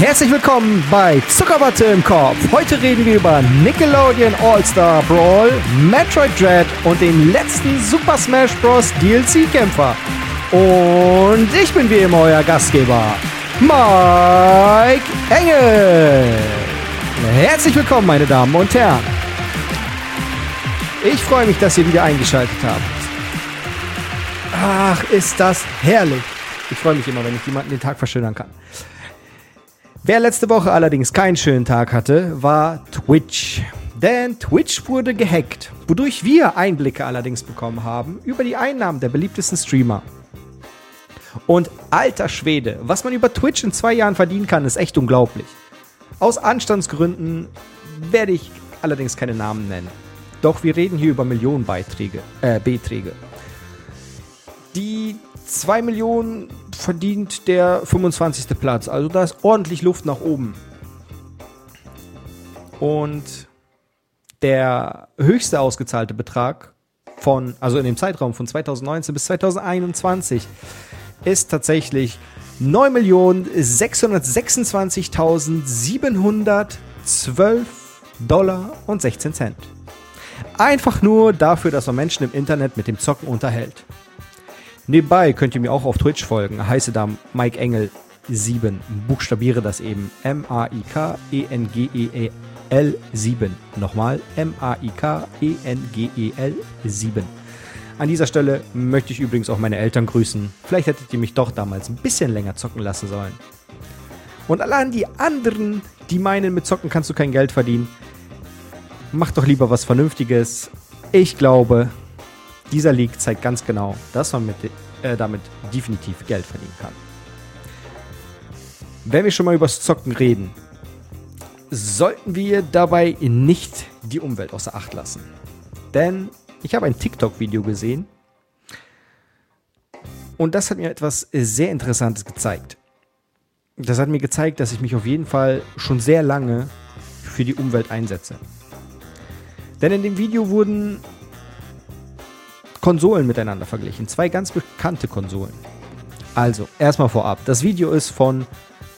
Herzlich willkommen bei Zuckerwatte im Kopf. Heute reden wir über Nickelodeon All-Star Brawl, Metroid Dread und den letzten Super Smash Bros. DLC-Kämpfer. Und ich bin wie immer euer Gastgeber, Mike Engel. Herzlich willkommen, meine Damen und Herren. Ich freue mich, dass ihr wieder eingeschaltet habt. Ach, ist das herrlich. Ich freue mich immer, wenn ich jemanden den Tag verschönern kann. Wer letzte Woche allerdings keinen schönen Tag hatte, war Twitch. Denn Twitch wurde gehackt, wodurch wir Einblicke allerdings bekommen haben über die Einnahmen der beliebtesten Streamer. Und alter Schwede, was man über Twitch in zwei Jahren verdienen kann, ist echt unglaublich. Aus Anstandsgründen werde ich allerdings keine Namen nennen. Doch wir reden hier über Millionenbeiträge, äh, Beträge. Die 2 Millionen verdient der 25. Platz. Also da ist ordentlich Luft nach oben. Und der höchste ausgezahlte Betrag von, also in dem Zeitraum von 2019 bis 2021, ist tatsächlich 9.626.712 Dollar und 16 Cent. Einfach nur dafür, dass man Menschen im Internet mit dem Zocken unterhält. Nebenbei könnt ihr mir auch auf Twitch folgen. Heiße da Mike Engel 7. Buchstabiere das eben. M-A-I-K-E-N-G-E-L 7. Nochmal. M-A-I-K-E-N-G-E-L 7. An dieser Stelle möchte ich übrigens auch meine Eltern grüßen. Vielleicht hättet ihr mich doch damals ein bisschen länger zocken lassen sollen. Und allein die anderen, die meinen, mit Zocken kannst du kein Geld verdienen, macht doch lieber was Vernünftiges. Ich glaube, dieser Leak zeigt ganz genau, dass man mit, äh, damit definitiv Geld verdienen kann. Wenn wir schon mal übers Zocken reden, sollten wir dabei nicht die Umwelt außer Acht lassen. Denn ich habe ein TikTok-Video gesehen und das hat mir etwas sehr Interessantes gezeigt. Das hat mir gezeigt, dass ich mich auf jeden Fall schon sehr lange für die Umwelt einsetze. Denn in dem Video wurden Konsolen miteinander verglichen. Zwei ganz bekannte Konsolen. Also, erstmal vorab. Das Video ist von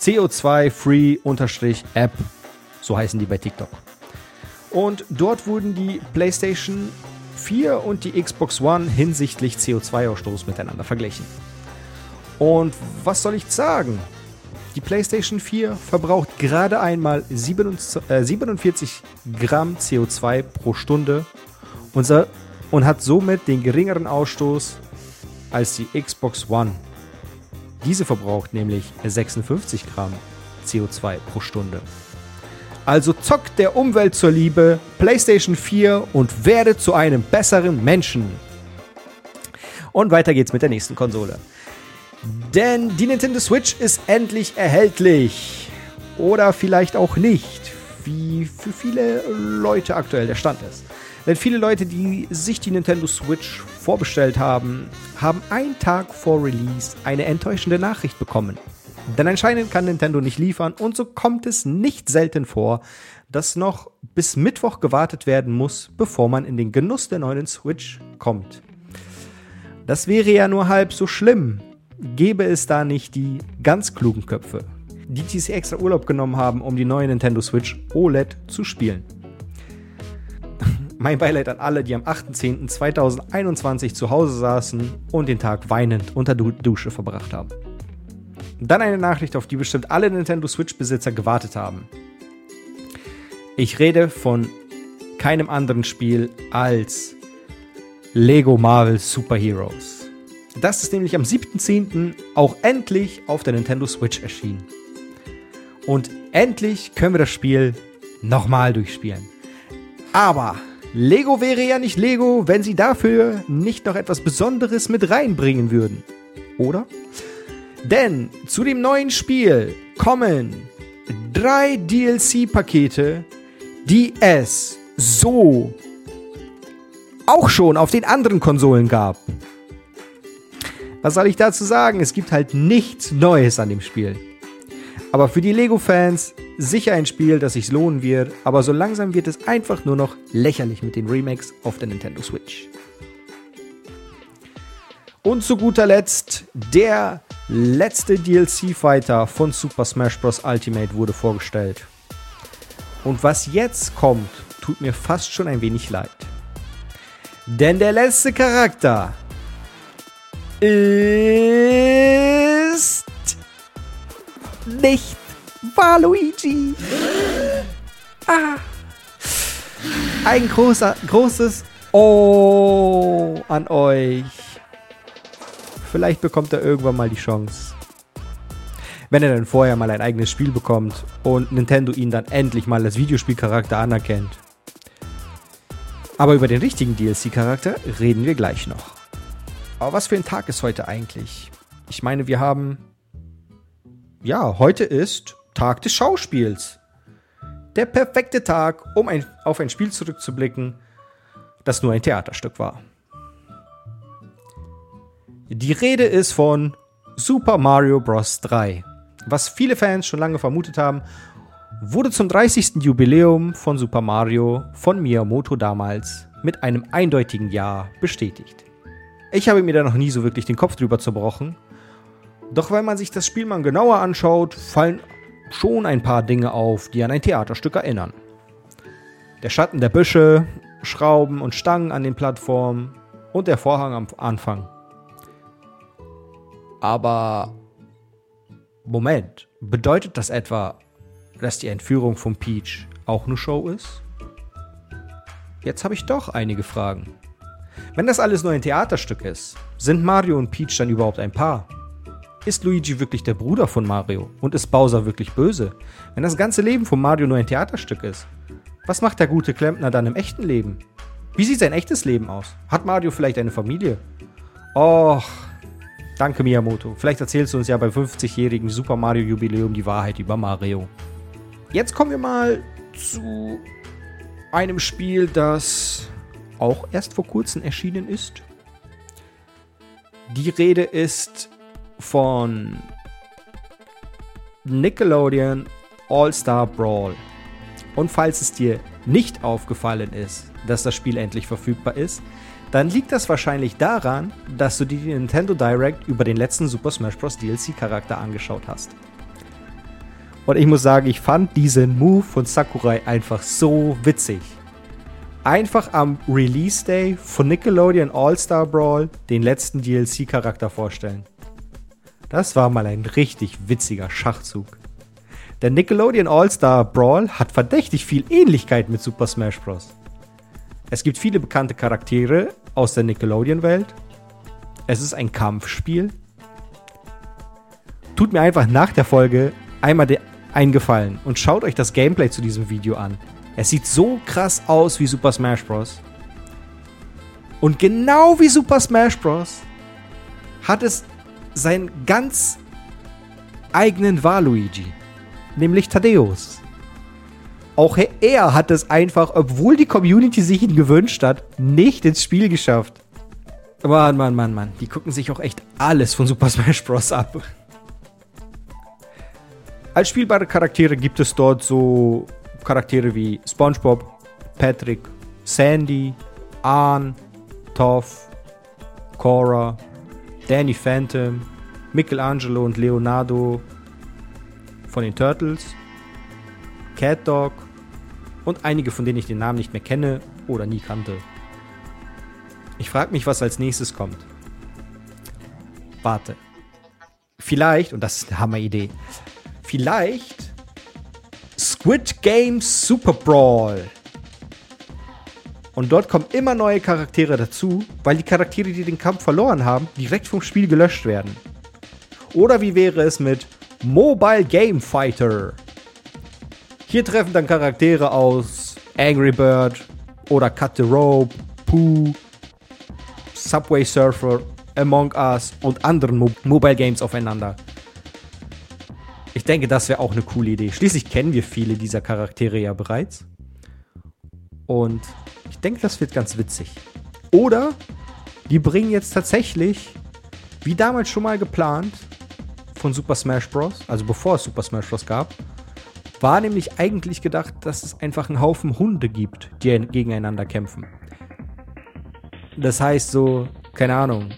CO2-Free-App. So heißen die bei TikTok. Und dort wurden die PlayStation 4 und die Xbox One hinsichtlich CO2-Ausstoß miteinander verglichen. Und was soll ich sagen? Die PlayStation 4 verbraucht gerade einmal 47 äh, Gramm CO2 pro Stunde. Unser und hat somit den geringeren Ausstoß als die Xbox One. Diese verbraucht nämlich 56 Gramm CO2 pro Stunde. Also zockt der Umwelt zur Liebe PlayStation 4 und werde zu einem besseren Menschen. Und weiter geht's mit der nächsten Konsole. Denn die Nintendo Switch ist endlich erhältlich. Oder vielleicht auch nicht, wie für viele Leute aktuell der Stand ist. Denn viele Leute, die sich die Nintendo Switch vorbestellt haben, haben einen Tag vor Release eine enttäuschende Nachricht bekommen. Denn anscheinend kann Nintendo nicht liefern und so kommt es nicht selten vor, dass noch bis Mittwoch gewartet werden muss, bevor man in den Genuss der neuen Switch kommt. Das wäre ja nur halb so schlimm, gäbe es da nicht die ganz klugen Köpfe, die sich extra Urlaub genommen haben, um die neue Nintendo Switch OLED zu spielen. Mein Beileid an alle, die am 8.10.2021 zu Hause saßen und den Tag weinend unter der Dusche verbracht haben. Dann eine Nachricht, auf die bestimmt alle Nintendo Switch-Besitzer gewartet haben. Ich rede von keinem anderen Spiel als Lego Marvel Super Heroes. Das ist nämlich am 7.10. auch endlich auf der Nintendo Switch erschienen. Und endlich können wir das Spiel nochmal durchspielen. Aber Lego wäre ja nicht Lego, wenn sie dafür nicht noch etwas Besonderes mit reinbringen würden. Oder? Denn zu dem neuen Spiel kommen drei DLC-Pakete, die es so auch schon auf den anderen Konsolen gab. Was soll ich dazu sagen? Es gibt halt nichts Neues an dem Spiel. Aber für die Lego-Fans sicher ein Spiel, das sich lohnen wird, aber so langsam wird es einfach nur noch lächerlich mit den Remakes auf der Nintendo Switch. Und zu guter Letzt der letzte DLC-Fighter von Super Smash Bros. Ultimate wurde vorgestellt. Und was jetzt kommt, tut mir fast schon ein wenig leid. Denn der letzte Charakter ist nicht Waluigi. Ah. Ein großer, großes Oh an euch. Vielleicht bekommt er irgendwann mal die Chance. Wenn er dann vorher mal ein eigenes Spiel bekommt und Nintendo ihn dann endlich mal als Videospielcharakter anerkennt. Aber über den richtigen DLC-Charakter reden wir gleich noch. Aber was für ein Tag ist heute eigentlich? Ich meine, wir haben. Ja, heute ist Tag des Schauspiels. Der perfekte Tag, um ein, auf ein Spiel zurückzublicken, das nur ein Theaterstück war. Die Rede ist von Super Mario Bros. 3. Was viele Fans schon lange vermutet haben, wurde zum 30. Jubiläum von Super Mario von Miyamoto damals mit einem eindeutigen Ja bestätigt. Ich habe mir da noch nie so wirklich den Kopf drüber zerbrochen. Doch wenn man sich das Spiel mal genauer anschaut, fallen schon ein paar Dinge auf, die an ein Theaterstück erinnern. Der Schatten der Büsche, Schrauben und Stangen an den Plattformen und der Vorhang am Anfang. Aber Moment, bedeutet das etwa, dass die Entführung von Peach auch eine Show ist? Jetzt habe ich doch einige Fragen. Wenn das alles nur ein Theaterstück ist, sind Mario und Peach dann überhaupt ein Paar? Ist Luigi wirklich der Bruder von Mario? Und ist Bowser wirklich böse? Wenn das ganze Leben von Mario nur ein Theaterstück ist, was macht der gute Klempner dann im echten Leben? Wie sieht sein echtes Leben aus? Hat Mario vielleicht eine Familie? Och, danke Miyamoto. Vielleicht erzählst du uns ja beim 50-jährigen Super Mario Jubiläum die Wahrheit über Mario. Jetzt kommen wir mal zu einem Spiel, das auch erst vor kurzem erschienen ist. Die Rede ist von Nickelodeon All-Star Brawl. Und falls es dir nicht aufgefallen ist, dass das Spiel endlich verfügbar ist, dann liegt das wahrscheinlich daran, dass du dir die Nintendo Direct über den letzten Super Smash Bros. DLC Charakter angeschaut hast. Und ich muss sagen, ich fand diesen Move von Sakurai einfach so witzig einfach am Release Day von Nickelodeon All-Star Brawl den letzten DLC-Charakter vorstellen. Das war mal ein richtig witziger Schachzug. Der Nickelodeon All-Star Brawl hat verdächtig viel Ähnlichkeit mit Super Smash Bros. Es gibt viele bekannte Charaktere aus der Nickelodeon-Welt. Es ist ein Kampfspiel. Tut mir einfach nach der Folge einmal einen Gefallen und schaut euch das Gameplay zu diesem Video an. Es sieht so krass aus wie Super Smash Bros. Und genau wie Super Smash Bros. hat es seinen ganz eigenen Waluigi, nämlich Thaddeus. Auch er hat es einfach, obwohl die Community sich ihn gewünscht hat, nicht ins Spiel geschafft. Mann, Mann, Mann, Mann. Die gucken sich auch echt alles von Super Smash Bros. ab. Als spielbare Charaktere gibt es dort so Charaktere wie SpongeBob, Patrick, Sandy, Arn, Toph, Cora, Danny Phantom, Michelangelo und Leonardo von den Turtles, Cat Dog und einige, von denen ich den Namen nicht mehr kenne oder nie kannte. Ich frage mich, was als nächstes kommt. Warte. Vielleicht, und das ist eine Hammeridee, vielleicht Squid Game Super Brawl. Und dort kommen immer neue Charaktere dazu, weil die Charaktere, die den Kampf verloren haben, direkt vom Spiel gelöscht werden. Oder wie wäre es mit Mobile Game Fighter? Hier treffen dann Charaktere aus Angry Bird oder Cut the Rope, Pooh, Subway Surfer, Among Us und anderen Mo Mobile Games aufeinander. Ich denke, das wäre auch eine coole Idee. Schließlich kennen wir viele dieser Charaktere ja bereits. Und denke, das wird ganz witzig. Oder die bringen jetzt tatsächlich, wie damals schon mal geplant, von Super Smash Bros., also bevor es Super Smash Bros. gab, war nämlich eigentlich gedacht, dass es einfach einen Haufen Hunde gibt, die gegeneinander kämpfen. Das heißt so, keine Ahnung,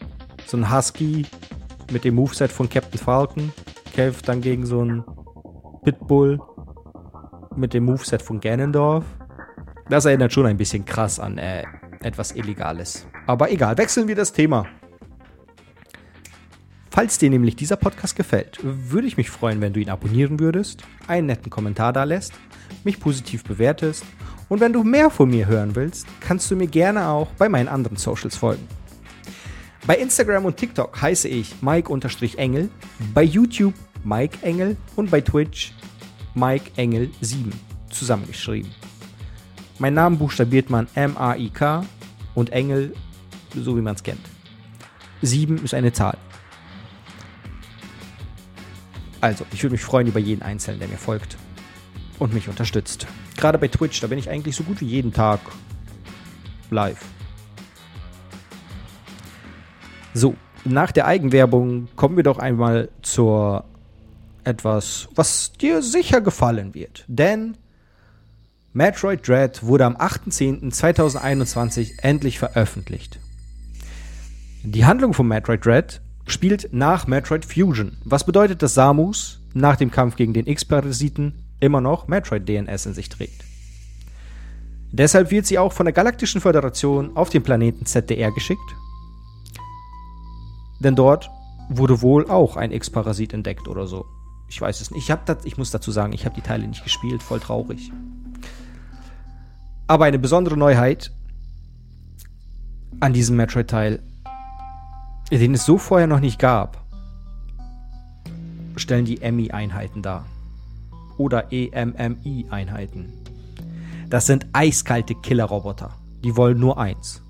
so ein Husky mit dem Moveset von Captain Falcon, kämpft dann gegen so einen Pitbull mit dem Moveset von Ganondorf. Das erinnert schon ein bisschen krass an äh, etwas Illegales. Aber egal, wechseln wir das Thema. Falls dir nämlich dieser Podcast gefällt, würde ich mich freuen, wenn du ihn abonnieren würdest, einen netten Kommentar da lässt, mich positiv bewertest und wenn du mehr von mir hören willst, kannst du mir gerne auch bei meinen anderen Socials folgen. Bei Instagram und TikTok heiße ich Mike-Engel, bei YouTube Mike Engel und bei Twitch Mike Engel 7 zusammengeschrieben. Mein Namen buchstabiert man M-A-I-K und Engel, so wie man es kennt. 7 ist eine Zahl. Also, ich würde mich freuen über jeden Einzelnen, der mir folgt und mich unterstützt. Gerade bei Twitch, da bin ich eigentlich so gut wie jeden Tag live. So, nach der Eigenwerbung kommen wir doch einmal zur etwas, was dir sicher gefallen wird. Denn Metroid Dread wurde am 8.10.2021 endlich veröffentlicht. Die Handlung von Metroid Dread spielt nach Metroid Fusion, was bedeutet, dass Samus nach dem Kampf gegen den X-Parasiten immer noch Metroid-DNS in sich trägt. Deshalb wird sie auch von der Galaktischen Föderation auf den Planeten ZDR geschickt. Denn dort wurde wohl auch ein X-Parasit entdeckt oder so. Ich weiß es nicht. Ich, das, ich muss dazu sagen, ich habe die Teile nicht gespielt, voll traurig. Aber eine besondere Neuheit an diesem Metroid-Teil den es so vorher noch nicht gab, stellen die EMI-Einheiten dar. Oder EMMI-Einheiten. Das sind eiskalte Killerroboter. Die wollen nur eins.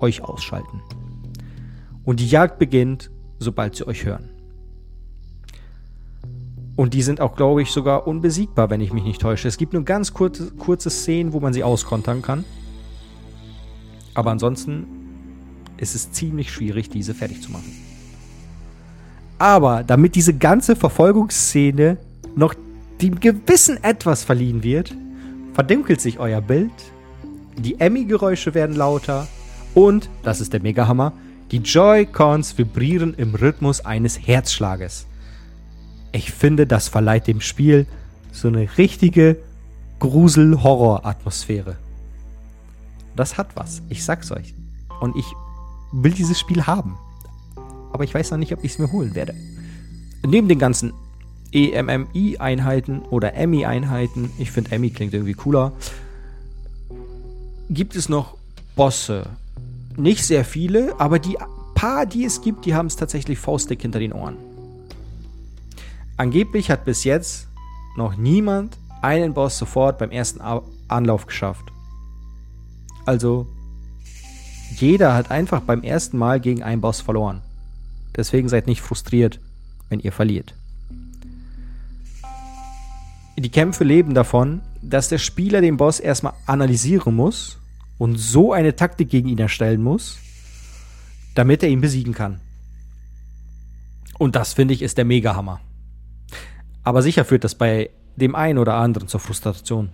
Euch ausschalten. Und die Jagd beginnt, sobald sie euch hören. Und die sind auch, glaube ich, sogar unbesiegbar, wenn ich mich nicht täusche. Es gibt nur ganz kurze, kurze Szenen, wo man sie auskontern kann. Aber ansonsten ist es ziemlich schwierig, diese fertig zu machen. Aber damit diese ganze Verfolgungsszene noch dem gewissen Etwas verliehen wird, verdunkelt sich euer Bild, die Emmy-Geräusche werden lauter und, das ist der Megahammer, die Joy-Cons vibrieren im Rhythmus eines Herzschlages. Ich finde, das verleiht dem Spiel so eine richtige Grusel-Horror-Atmosphäre. Das hat was, ich sag's euch. Und ich will dieses Spiel haben. Aber ich weiß noch nicht, ob ich es mir holen werde. Neben den ganzen EMMI-Einheiten oder EMI-Einheiten, ich finde EMI klingt irgendwie cooler, gibt es noch Bosse. Nicht sehr viele, aber die paar, die es gibt, die haben es tatsächlich faustdick hinter den Ohren. Angeblich hat bis jetzt noch niemand einen Boss sofort beim ersten Anlauf geschafft. Also jeder hat einfach beim ersten Mal gegen einen Boss verloren. Deswegen seid nicht frustriert, wenn ihr verliert. Die Kämpfe leben davon, dass der Spieler den Boss erstmal analysieren muss und so eine Taktik gegen ihn erstellen muss, damit er ihn besiegen kann. Und das finde ich ist der Megahammer. Aber sicher führt das bei dem einen oder anderen zur Frustration.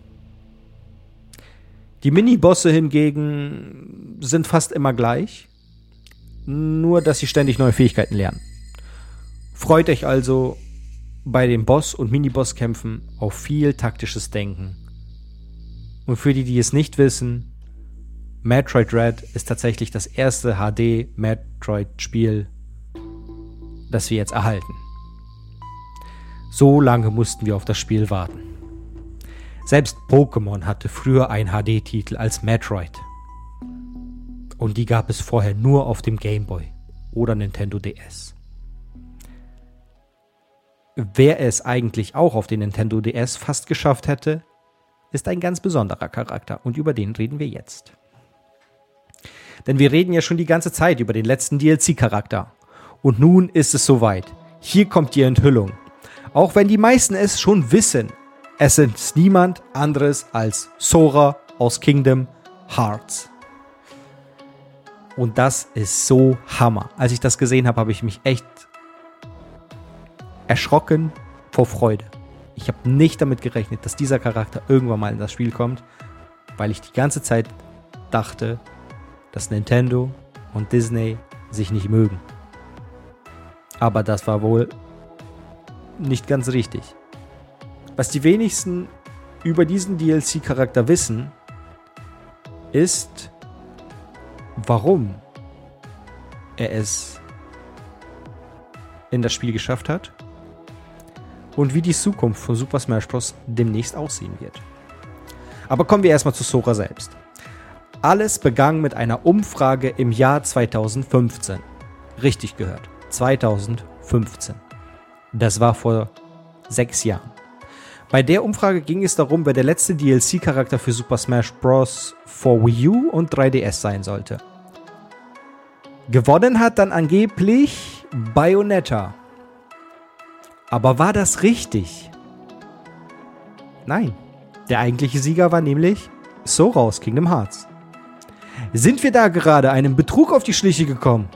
Die Mini-Bosse hingegen sind fast immer gleich, nur dass sie ständig neue Fähigkeiten lernen. Freut euch also bei den Boss- und Mini-Boss-Kämpfen auf viel taktisches Denken. Und für die, die es nicht wissen, Metroid Red ist tatsächlich das erste HD-Metroid-Spiel, das wir jetzt erhalten. So lange mussten wir auf das Spiel warten. Selbst Pokémon hatte früher einen HD-Titel als Metroid. Und die gab es vorher nur auf dem Game Boy oder Nintendo DS. Wer es eigentlich auch auf den Nintendo DS fast geschafft hätte, ist ein ganz besonderer Charakter und über den reden wir jetzt. Denn wir reden ja schon die ganze Zeit über den letzten DLC-Charakter. Und nun ist es soweit. Hier kommt die Enthüllung. Auch wenn die meisten es schon wissen, es ist niemand anderes als Sora aus Kingdom Hearts. Und das ist so Hammer. Als ich das gesehen habe, habe ich mich echt erschrocken vor Freude. Ich habe nicht damit gerechnet, dass dieser Charakter irgendwann mal in das Spiel kommt, weil ich die ganze Zeit dachte, dass Nintendo und Disney sich nicht mögen. Aber das war wohl nicht ganz richtig. Was die wenigsten über diesen DLC-Charakter wissen, ist, warum er es in das Spiel geschafft hat und wie die Zukunft von Super Smash Bros. demnächst aussehen wird. Aber kommen wir erstmal zu Sora selbst. Alles begann mit einer Umfrage im Jahr 2015. Richtig gehört, 2015. Das war vor sechs Jahren. Bei der Umfrage ging es darum, wer der letzte DLC-Charakter für Super Smash Bros. for Wii U und 3DS sein sollte. Gewonnen hat dann angeblich Bayonetta. Aber war das richtig? Nein. Der eigentliche Sieger war nämlich Sora aus Kingdom Hearts. Sind wir da gerade einem Betrug auf die Schliche gekommen?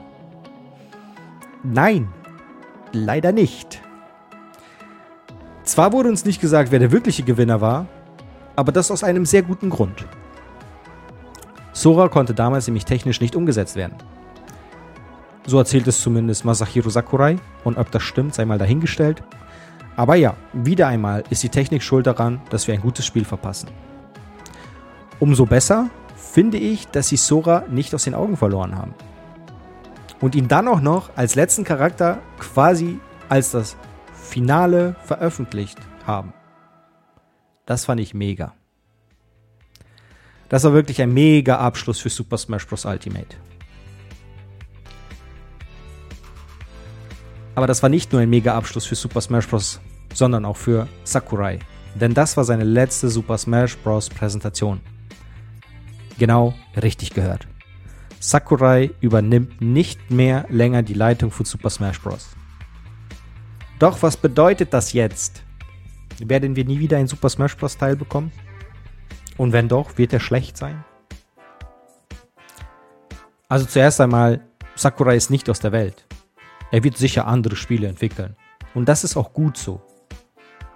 Nein, leider nicht. Zwar wurde uns nicht gesagt, wer der wirkliche Gewinner war, aber das aus einem sehr guten Grund. Sora konnte damals nämlich technisch nicht umgesetzt werden. So erzählt es zumindest Masahiro Sakurai und ob das stimmt, sei mal dahingestellt. Aber ja, wieder einmal ist die Technik schuld daran, dass wir ein gutes Spiel verpassen. Umso besser finde ich, dass sie Sora nicht aus den Augen verloren haben. Und ihn dann auch noch als letzten Charakter quasi als das Finale veröffentlicht haben. Das fand ich mega. Das war wirklich ein mega Abschluss für Super Smash Bros. Ultimate. Aber das war nicht nur ein mega Abschluss für Super Smash Bros., sondern auch für Sakurai. Denn das war seine letzte Super Smash Bros. Präsentation. Genau, richtig gehört. Sakurai übernimmt nicht mehr länger die Leitung von Super Smash Bros. Doch was bedeutet das jetzt? Werden wir nie wieder ein Super Smash Bros. Teil bekommen? Und wenn doch, wird er schlecht sein? Also zuerst einmal, Sakurai ist nicht aus der Welt. Er wird sicher andere Spiele entwickeln. Und das ist auch gut so.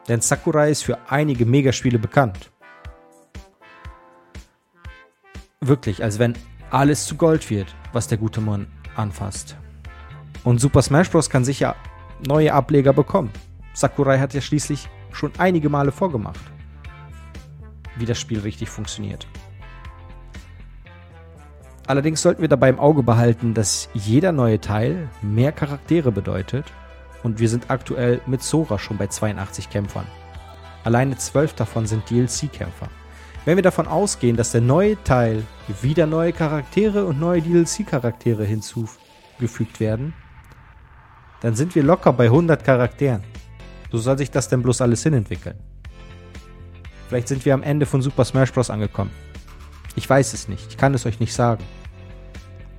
Denn Sakurai ist für einige Megaspiele bekannt. Wirklich, als wenn alles zu Gold wird, was der gute Mann anfasst. Und Super Smash Bros. kann sicher neue Ableger bekommen. Sakurai hat ja schließlich schon einige Male vorgemacht, wie das Spiel richtig funktioniert. Allerdings sollten wir dabei im Auge behalten, dass jeder neue Teil mehr Charaktere bedeutet und wir sind aktuell mit Sora schon bei 82 Kämpfern. Alleine 12 davon sind DLC-Kämpfer. Wenn wir davon ausgehen, dass der neue Teil wieder neue Charaktere und neue DLC-Charaktere hinzugefügt werden, dann sind wir locker bei 100 Charakteren. So soll sich das denn bloß alles hinentwickeln. Vielleicht sind wir am Ende von Super Smash Bros. angekommen. Ich weiß es nicht, ich kann es euch nicht sagen.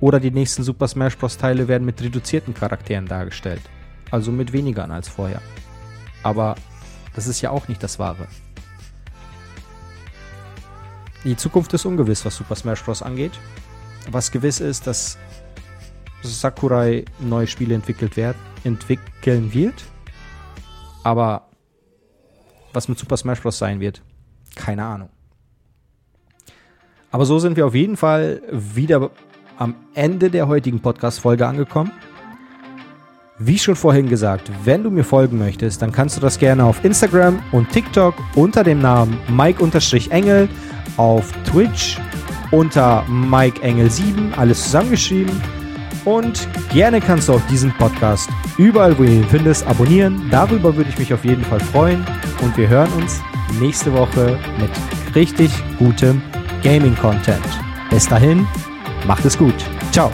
Oder die nächsten Super Smash Bros. Teile werden mit reduzierten Charakteren dargestellt. Also mit weniger als vorher. Aber das ist ja auch nicht das Wahre. Die Zukunft ist ungewiss, was Super Smash Bros. angeht. Was gewiss ist, dass Sakurai neue Spiele entwickelt werd, entwickeln wird. Aber was mit Super Smash Bros. sein wird, keine Ahnung. Aber so sind wir auf jeden Fall wieder am Ende der heutigen Podcast-Folge angekommen. Wie schon vorhin gesagt, wenn du mir folgen möchtest, dann kannst du das gerne auf Instagram und TikTok unter dem Namen Mike-Engel, auf Twitch unter Mike Engel 7, alles zusammengeschrieben. Und gerne kannst du auch diesen Podcast überall, wo du ihn findest, abonnieren. Darüber würde ich mich auf jeden Fall freuen. Und wir hören uns nächste Woche mit richtig gutem Gaming-Content. Bis dahin, macht es gut. Ciao.